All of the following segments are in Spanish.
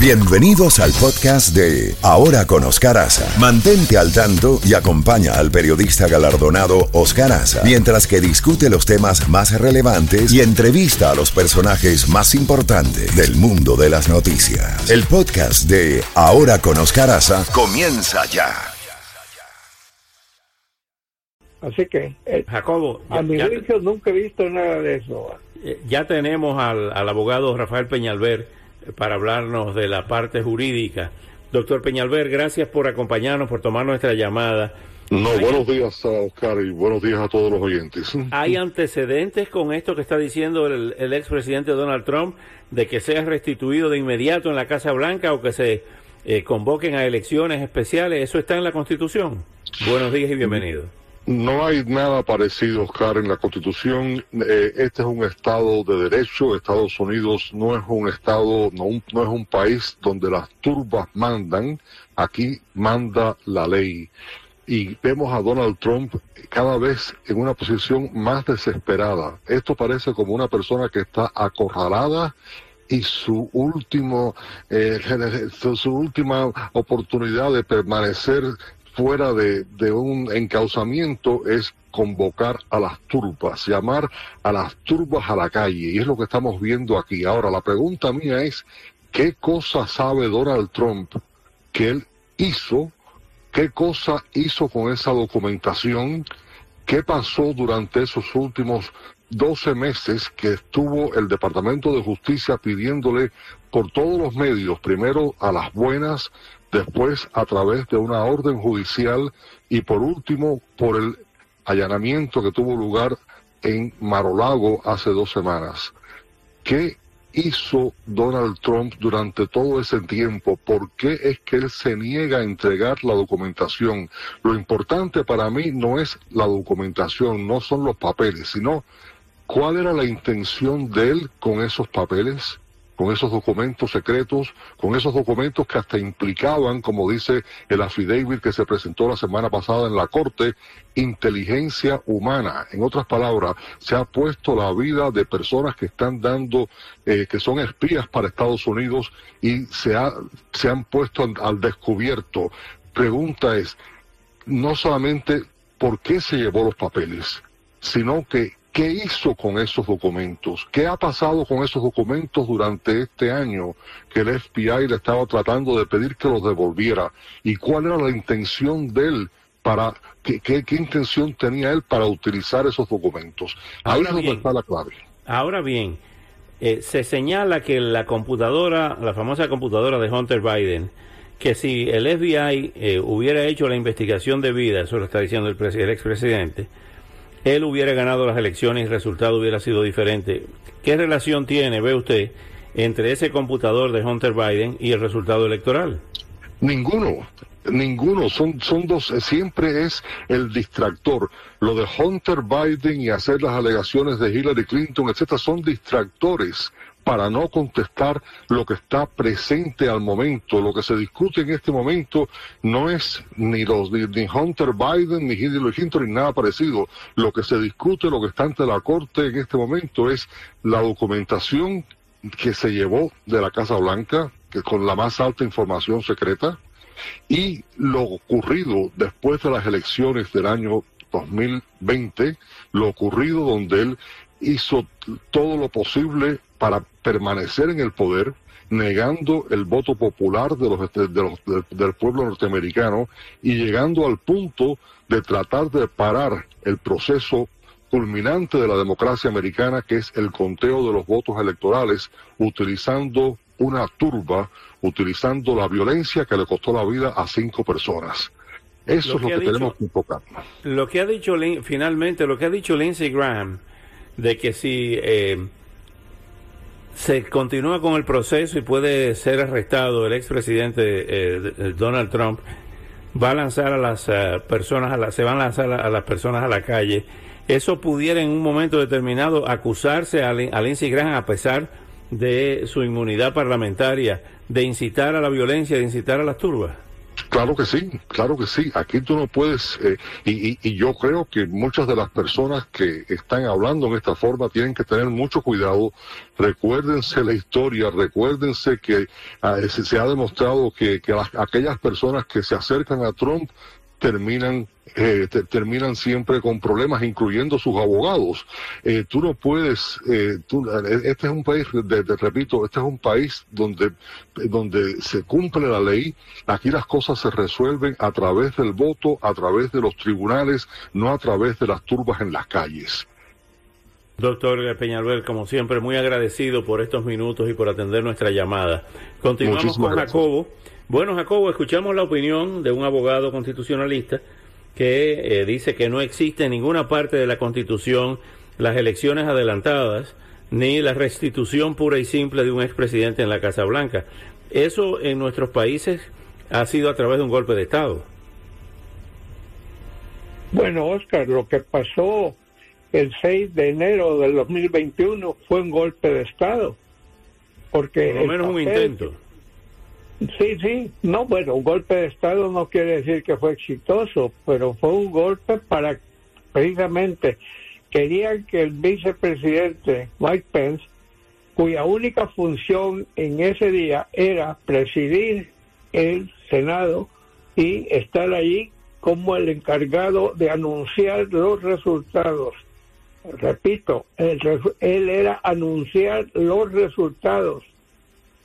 Bienvenidos al podcast de Ahora con Oscar Aza. Mantente al tanto y acompaña al periodista galardonado Oscar Aza mientras que discute los temas más relevantes y entrevista a los personajes más importantes del mundo de las noticias. El podcast de Ahora con Oscar Aza comienza ya. Así que, eh, Jacobo, a mi juicio nunca he visto nada de eso. eh, ya tenemos al, al abogado Rafael Peñalver para hablarnos de la parte jurídica. Doctor Peñalver, gracias por acompañarnos, por tomar nuestra llamada. No, buenos días a Oscar y buenos días a todos los oyentes. ¿Hay antecedentes con esto que está diciendo el, el expresidente Donald Trump de que sea restituido de inmediato en la Casa Blanca o que se eh, convoquen a elecciones especiales? ¿Eso está en la Constitución? Buenos días y bienvenido. No hay nada parecido, Oscar, en la Constitución. Eh, este es un Estado de derecho. Estados Unidos no es un Estado, no, un- no es un país donde las turbas mandan. Aquí manda la ley. Y vemos a Donald Trump cada vez en una posición más desesperada. Esto parece como una persona que está acorralada y su último eh, su, su última oportunidad de permanecer fuera de, un encauzamiento es convocar a las turbas, llamar a las turbas a la calle, y es lo que estamos viendo aquí. Ahora, la pregunta mía es, ¿qué cosa sabe Donald Trump que él hizo? ¿Qué cosa hizo con esa documentación? ¿Qué pasó durante esos últimos 12 meses que estuvo el Departamento de Justicia pidiéndole por todos los medios, primero a las buenas, después a través de una orden judicial y por último por el allanamiento que tuvo lugar en Marolago hace dos semanas? ¿Qué hizo Donald Trump durante todo ese tiempo? ¿Por qué es que él se niega a entregar la documentación? Lo importante para mí no es la documentación, no son los papeles, sino cuál era la intención de él con esos papeles, con esos documentos secretos, con esos documentos que hasta implicaban, como dice el affidavit que se presentó la semana pasada en la Corte, inteligencia humana. En otras palabras, se ha puesto la vida de personas que están dando, eh, que son espías para Estados Unidos y se, ha, se han puesto al, al descubierto. Pregunta es, no solamente por qué se llevó los papeles, sino que qué hizo con esos documentos, qué ha pasado con esos documentos durante este año que el FBI le estaba tratando de pedir que los devolviera y cuál era la intención de él para qué, qué, qué intención tenía él para utilizar esos documentos. Ahí Ahora es donde bien. está la clave. Ahora bien, eh, se señala que la computadora, la famosa computadora de Hunter Biden, que si el FBI eh, hubiera hecho la investigación debida, eso lo está diciendo el, el expresidente, él hubiera ganado las elecciones y el resultado hubiera sido diferente. ¿Qué relación tiene, ve usted, entre ese computador de Hunter Biden y el resultado electoral? Ninguno, ninguno, son, son dos, siempre es el distractor. Lo de Hunter Biden y hacer las alegaciones de Hillary Clinton, etcétera, son distractores para no contestar lo que está presente al momento. Lo que se discute en este momento no es ni los ni, ni Hunter Biden ni Hillary Clinton ni nada parecido. Lo que se discute, lo que está ante la corte en este momento es la documentación que se llevó de la Casa Blanca, que con la más alta información secreta, y lo ocurrido después de las elecciones del año 2020, lo ocurrido donde él hizo todo lo posible para permanecer en el poder, negando el voto popular de los, de los- de- del pueblo norteamericano y llegando al punto de tratar de parar el proceso culminante de la democracia americana, que es el conteo de los votos electorales, utilizando una turba, utilizando la violencia que le costó la vida a cinco personas. Eso Lo es lo que que, ha dicho- tenemos que enfocar. Lo que ha dicho finalmente, lo que ha dicho Lindsey Graham, de que si eh, se continúa con el proceso y puede ser arrestado el expresidente eh, Donald Trump, va a lanzar a las eh, personas, a la- se van a lanzar a, las personas a la calle. Eso pudiera en un momento determinado acusarse a, a Lindsey Graham, a pesar de su inmunidad parlamentaria, de incitar a la violencia, de incitar a las turbas. Claro que sí, claro que sí. Aquí tú no puedes, eh, y, y, yo creo que muchas de las personas que están hablando en esta forma tienen que tener mucho cuidado. Recuérdense la historia, recuérdense que ah, se, ha demostrado que, que aquellas personas que se acercan a Trump terminan eh, terminan siempre con problemas, incluyendo sus abogados. Eh, tú no puedes, eh, este es un país, de, repito, este es un país donde, donde se cumple la ley, aquí las cosas se resuelven a través del voto, a través de los tribunales, no a través de las turbas en las calles. Doctor Peñalver, como siempre, muy agradecido por estos minutos y por atender nuestra llamada. Continuamos con Jacobo. Bueno, Jacobo, escuchamos la opinión de un abogado constitucionalista que eh, dice que no existe en ninguna parte de la Constitución las elecciones adelantadas ni la restitución pura y simple de un expresidente en la Casa Blanca. Eso en nuestros países ha sido a través de un golpe de Estado. Bueno, Oscar, lo que pasó el 6 de enero del 2021 fue un golpe de Estado. Porque Por lo menos un intento. Sí, sí, no, bueno, un golpe de Estado no quiere decir que fue exitoso, pero fue un golpe para precisamente querían que el vicepresidente Mike Pence, cuya única función en ese día era presidir el Senado y estar allí como el encargado de anunciar los resultados. Repito, él era anunciar los resultados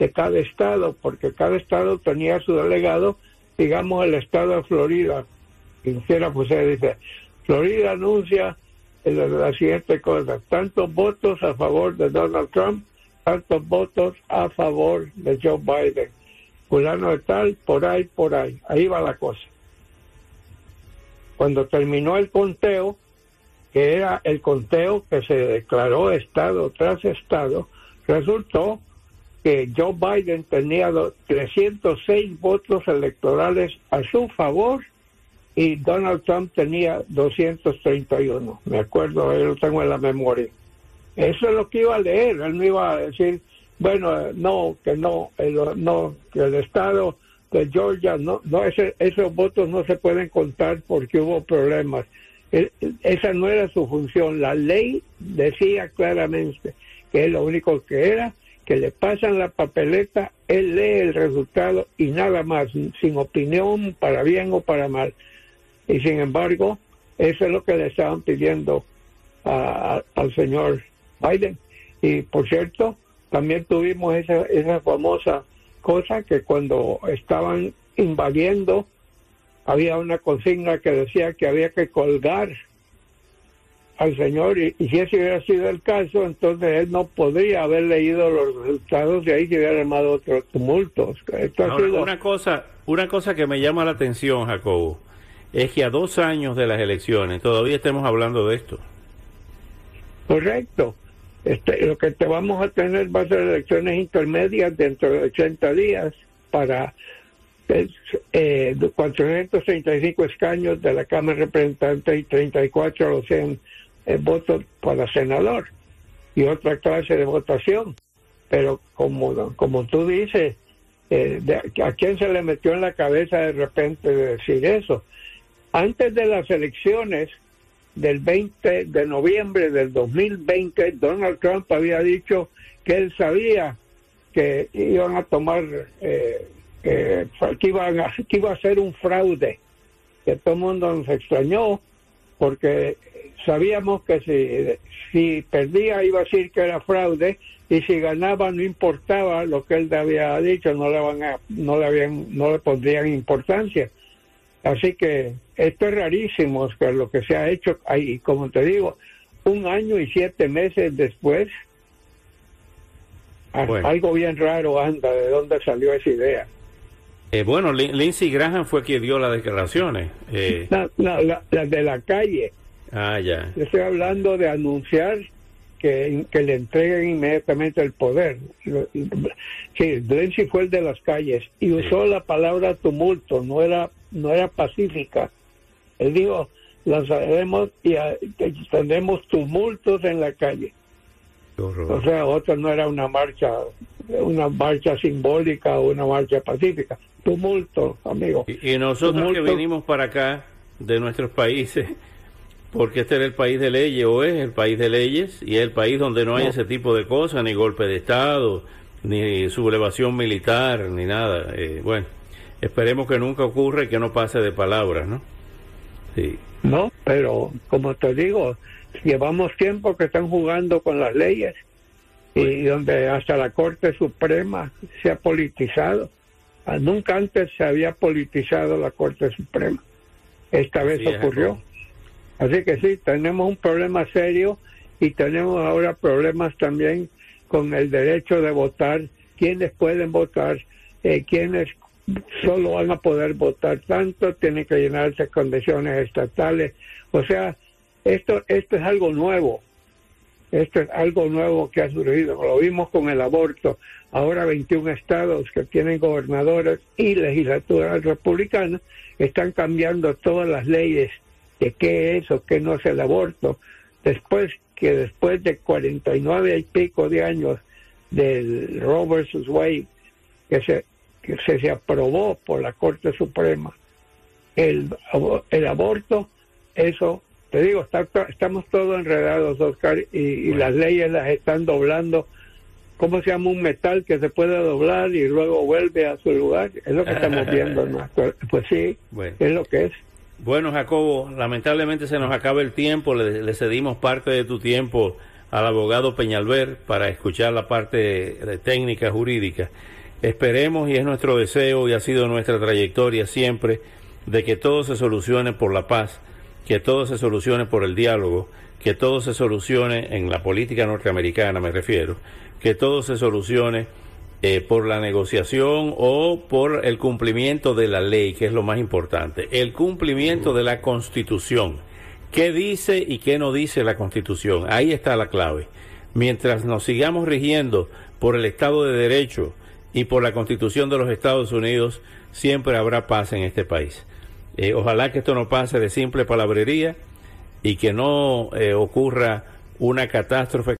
de cada estado, porque cada estado tenía su delegado, digamos el estado de Florida, quisiera pues se dice, Florida anuncia la siguiente cosa, tantos votos a favor de Donald Trump, tantos votos a favor de Joe Biden. Fulano de tal, por ahí, por ahí. Ahí va la cosa. Cuando terminó el conteo, que era el conteo que se declaró estado tras estado, resultó que Joe Biden tenía 306 votos electorales a su favor y Donald Trump tenía 231. Me acuerdo, yo lo tengo en la memoria. Eso es lo que iba a leer. Él no iba a decir, bueno, no, que no, no, que el estado de Georgia, no, no esos votos no se pueden contar porque hubo problemas. esa no era su función. La ley decía claramente que lo único que era que le pasan la papeleta, él lee el resultado y nada más, sin opinión para bien o para mal. Y sin embargo, eso es lo que le estaban pidiendo al señor Biden. Y por cierto, también tuvimos esa, esa famosa cosa que cuando estaban invadiendo, había una consigna que decía que había que colgar al Señor y, si ese hubiera sido el caso, entonces él no podría haber leído los resultados de ahí que hubiera armado otros tumultos. Una cosa, una cosa que me llama la atención, Jacobo, es que a dos años de las elecciones todavía estemos hablando de esto. Correcto. Este, lo que te vamos a tener va a ser elecciones intermedias dentro de 80 días para eh, 435 escaños de la Cámara de Representantes y 34 los 100 el voto para senador y otra clase de votación. Pero como, como tú dices, eh, ¿a quién se le metió en la cabeza de repente de decir eso? Antes de las elecciones del 20 de noviembre del 2020, Donald Trump había dicho que él sabía que iban a tomar, eh, que, iban a, que iba a ser un fraude, que todo el mundo nos extrañó, porque sabíamos que si, si perdía iba a decir que era fraude y si ganaba no importaba lo que él había dicho, no le, van a, no le, habían, no le pondrían importancia. Así que esto es rarísimo, Oscar, lo que se ha hecho ahí, como te digo, un año y siete meses después, algo bien raro anda, ¿de dónde salió esa idea? Eh, bueno, Lindsey Graham fue quien dio las declaraciones. Eh. la, de la calle. Ah, ya. estoy hablando de anunciar que, que le entreguen inmediatamente el poder. Sí, Lindsay fue el de las calles y usó la palabra tumulto, no era, no era pacífica. Él dijo, lanzaremos y tendremos tumultos en la calle. O sea, otro no era una marcha, una marcha simbólica o una marcha pacífica. Tumulto, amigo. Y, nosotros que vinimos para acá de nuestros países, porque este era el país de leyes, o es el país de leyes, y es el país donde no hay ese tipo de cosas, ni golpe de Estado, ni sublevación militar, ni nada. Eh, bueno, esperemos que nunca ocurra y que no pase de palabras, ¿no? Sí. No, pero como te digo, llevamos tiempo que están jugando con las leyes y donde hasta la Corte Suprema se ha politizado. Ah, nunca antes se había politizado la Corte Suprema. Esta vez ocurrió. Así que sí, tenemos un problema serio y tenemos ahora problemas también con el derecho de votar, quiénes pueden votar, eh, quiénes solo van a poder votar tanto, tienen que llenarse condiciones estatales. O sea, esto, esto es algo nuevo. Esto es algo nuevo que ha surgido. Lo vimos con el aborto. Ahora 21 estados que tienen gobernadores y legislaturas republicanas están cambiando todas las leyes de qué es o qué no es el aborto. Después que después de 49 y pico de años del Roe versus Wade, que se, que se, aprobó por la Corte Suprema, el, el aborto, eso te digo, estamos todos enredados, Oscar, y, las leyes las están doblando. ¿Cómo se llama un metal que se puede doblar y luego vuelve a su lugar? Es lo que estamos viendo. ¿no? Pues sí, es lo que es. Bueno, Jacobo, lamentablemente se nos acaba el tiempo. Le, cedimos parte de tu tiempo al abogado Peñalver para escuchar la parte técnica jurídica. Esperemos, y es nuestro deseo y ha sido nuestra trayectoria siempre, de que todo se solucione por la paz que todo se solucione por el diálogo, que todo se solucione en la política norteamericana, me refiero, que todo se solucione eh, por la negociación o por el cumplimiento de la ley, que es lo más importante, el cumplimiento de la constitución. ¿Qué dice y qué no dice la constitución? Ahí está la clave. Mientras nos sigamos rigiendo por el Estado de Derecho y por la constitución de los Estados Unidos, siempre habrá paz en este país. Eh, ojalá que esto no pase de simple palabrería y que no eh, ocurra una catástrofe